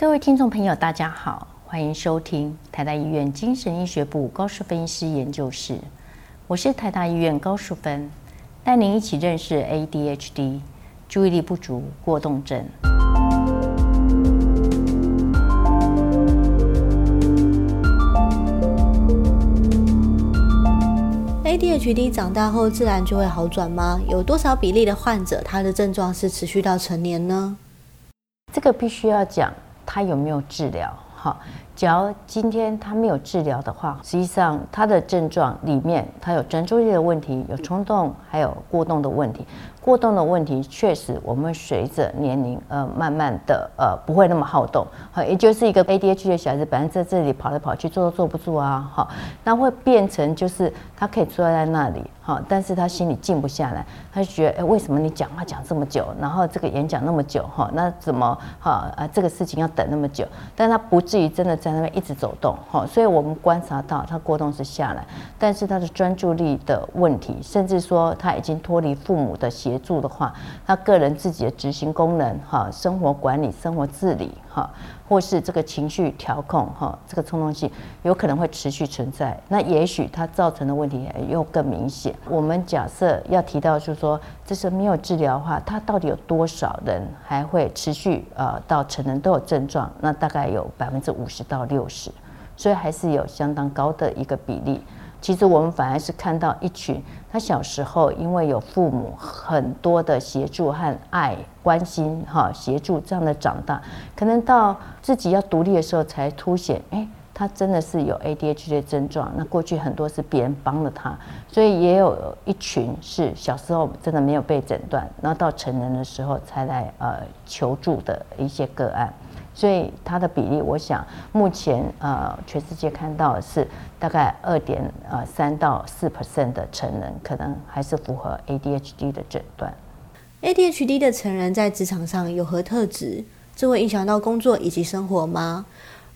各位听众朋友，大家好，欢迎收听台大医院精神医学部高淑芬医师研究室，我是台大医院高淑芬，带您一起认识 ADHD 注意力不足过动症。ADHD 长大后自然就会好转吗？有多少比例的患者他的症状是持续到成年呢？这个必须要讲。他有没有治疗？好，假如今天他没有治疗的话，实际上他的症状里面，他有专注力的问题，有冲动，还有过动的问题。过动的问题确实，我们随着年龄呃，慢慢的呃，不会那么好动。好，也就是一个 ADHD 的小孩子，本来在这里跑来跑去，坐都坐不住啊。好，那会变成就是他可以坐在那里，好，但是他心里静不下来，他就觉得，哎，为什么你讲话讲这么久，然后这个演讲那么久，哈，那怎么哈啊这个事情要等那么久？但他不至于真的在在那边一直走动，哈，所以我们观察到他过动是下来，但是他的专注力的问题，甚至说他已经脱离父母的协助的话，他个人自己的执行功能，哈，生活管理、生活自理，哈，或是这个情绪调控，哈，这个冲动性有可能会持续存在。那也许它造成的问题又更明显。我们假设要提到，就是说，这是没有治疗的话，它到底有多少人还会持续呃到成人都有症状？那大概有百分之五十到六十，所以还是有相当高的一个比例。其实我们反而是看到一群，他小时候因为有父母很多的协助和爱、关心、哈协助这样的长大，可能到自己要独立的时候才凸显，哎，他真的是有 ADHD 的症状。那过去很多是别人帮了他，所以也有一群是小时候真的没有被诊断，然后到成人的时候才来呃求助的一些个案。所以它的比例，我想目前呃全世界看到的是大概二点呃三到四 percent 的成人可能还是符合 ADHD 的诊断。ADHD 的成人在职场上有何特质？这会影响到工作以及生活吗？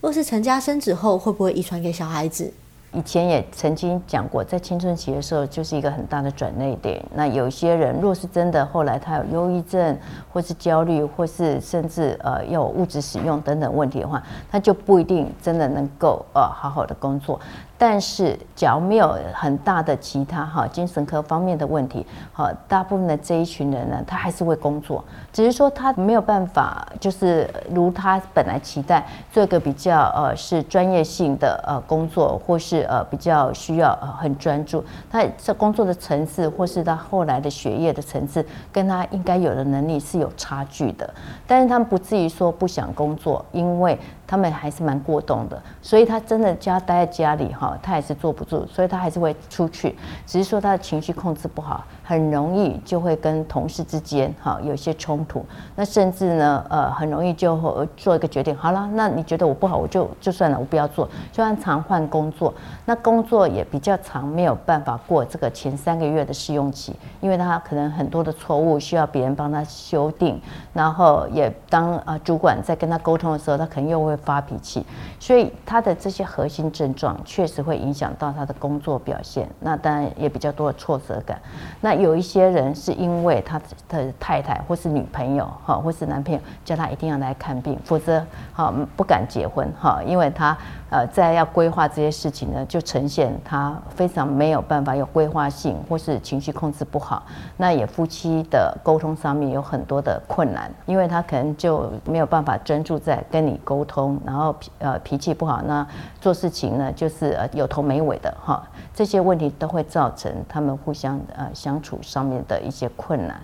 若是成家生子后，会不会遗传给小孩子？以前也曾经讲过，在青春期的时候就是一个很大的转捩点。那有些人若是真的后来他有忧郁症，或是焦虑，或是甚至呃要物质使用等等问题的话，他就不一定真的能够呃好好的工作。但是，假如没有很大的其他哈精神科方面的问题，好，大部分的这一群人呢，他还是会工作，只是说他没有办法，就是如他本来期待做一个比较呃是专业性的呃工作，或是呃比较需要呃很专注，他这工作的层次，或是他后来的学业的层次，跟他应该有的能力是有差距的。但是他们不至于说不想工作，因为。他们还是蛮过动的，所以他真的家待在家里哈，他也是坐不住，所以他还是会出去，只是说他的情绪控制不好，很容易就会跟同事之间哈有一些冲突，那甚至呢呃很容易就做一个决定，好了，那你觉得我不好，我就就算了，我不要做，就按常换工作，那工作也比较长，没有办法过这个前三个月的试用期，因为他可能很多的错误需要别人帮他修订，然后也当啊主管在跟他沟通的时候，他可能又会。发脾气，所以他的这些核心症状确实会影响到他的工作表现。那当然也比较多的挫折感。那有一些人是因为他的太太或是女朋友哈，或是男朋友叫他一定要来看病，否则哈不敢结婚哈，因为他呃在要规划这些事情呢，就呈现他非常没有办法有规划性，或是情绪控制不好。那也夫妻的沟通上面有很多的困难，因为他可能就没有办法专注在跟你沟通。然后脾呃脾气不好，那做事情呢就是有头没尾的哈，这些问题都会造成他们互相呃相处上面的一些困难。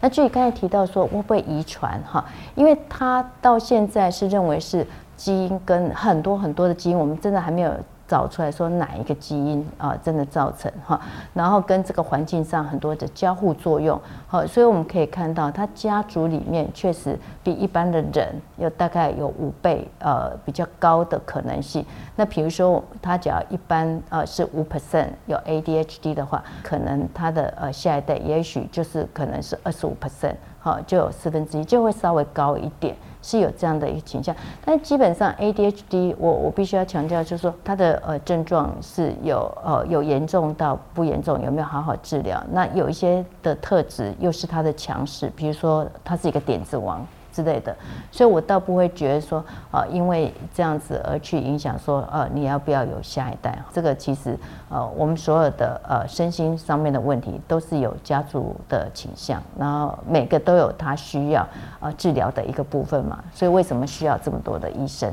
那至于刚才提到说会不会遗传哈，因为他到现在是认为是基因跟很多很多的基因，我们真的还没有。找出来说哪一个基因啊，真的造成哈，然后跟这个环境上很多的交互作用，好，所以我们可以看到，他家族里面确实比一般的人有大概有五倍呃比较高的可能性。那比如说他只要一般呃是五 percent 有 ADHD 的话，可能他的呃下一代也许就是可能是二十五 percent，好，就有四分之一就会稍微高一点。是有这样的一个倾向，但基本上 ADHD，我我必须要强调，就是说它的呃症状是有呃有严重到不严重，有没有好好治疗？那有一些的特质又是它的强势，比如说它是一个点子王。之类的，所以我倒不会觉得说，呃，因为这样子而去影响说，呃，你要不要有下一代？这个其实，呃，我们所有的呃身心上面的问题都是有家族的倾向，然后每个都有他需要呃治疗的一个部分嘛，所以为什么需要这么多的医生？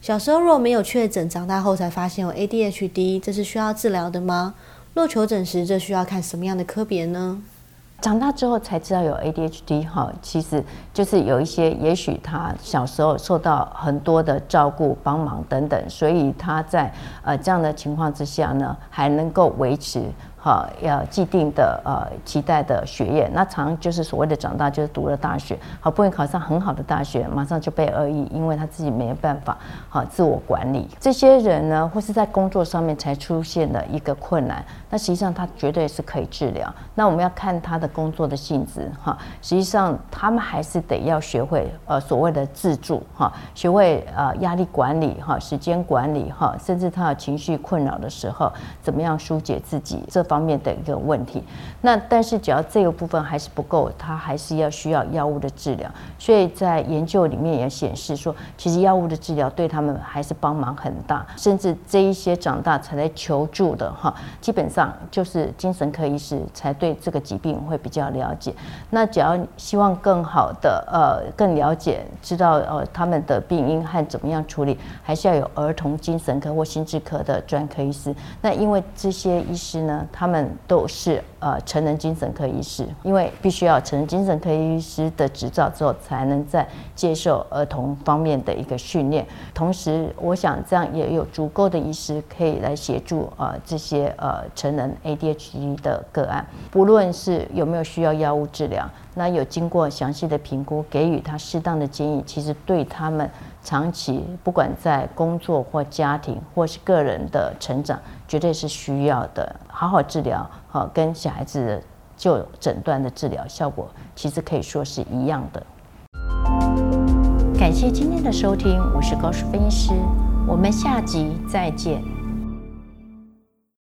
小时候若没有确诊，长大后才发现有 ADHD，这是需要治疗的吗？若求诊时，这需要看什么样的科别呢？长大之后才知道有 ADHD 哈，其实就是有一些，也许他小时候受到很多的照顾、帮忙等等，所以他在呃这样的情况之下呢，还能够维持。好，要既定的呃期待的学业，那常就是所谓的长大，就是读了大学，好不容易考上很好的大学，马上就被恶意，因为他自己没有办法好自我管理。这些人呢，或是在工作上面才出现的一个困难，那实际上他绝对是可以治疗。那我们要看他的工作的性质哈，实际上他们还是得要学会呃所谓的自助哈，学会呃压力管理哈，时间管理哈，甚至他有情绪困扰的时候，怎么样疏解自己这。方面的一个问题，那但是只要这个部分还是不够，他还是要需要药物的治疗。所以在研究里面也显示说，其实药物的治疗对他们还是帮忙很大。甚至这一些长大才来求助的哈，基本上就是精神科医师才对这个疾病会比较了解。那只要希望更好的呃更了解，知道呃他们的病因和怎么样处理，还是要有儿童精神科或心智科的专科医师。那因为这些医师呢，他们都是呃成人精神科医师，因为必须要成人精神科医师的执照之后，才能在接受儿童方面的一个训练。同时，我想这样也有足够的医师可以来协助呃这些呃成人 ADHD 的个案，不论是有没有需要药物治疗，那有经过详细的评估，给予他适当的建议，其实对他们。长期不管在工作或家庭或是个人的成长，绝对是需要的。好好治疗，好跟小孩子就诊断的治疗效果，其实可以说是一样的。感谢今天的收听，我是高淑分析师，我们下集再见。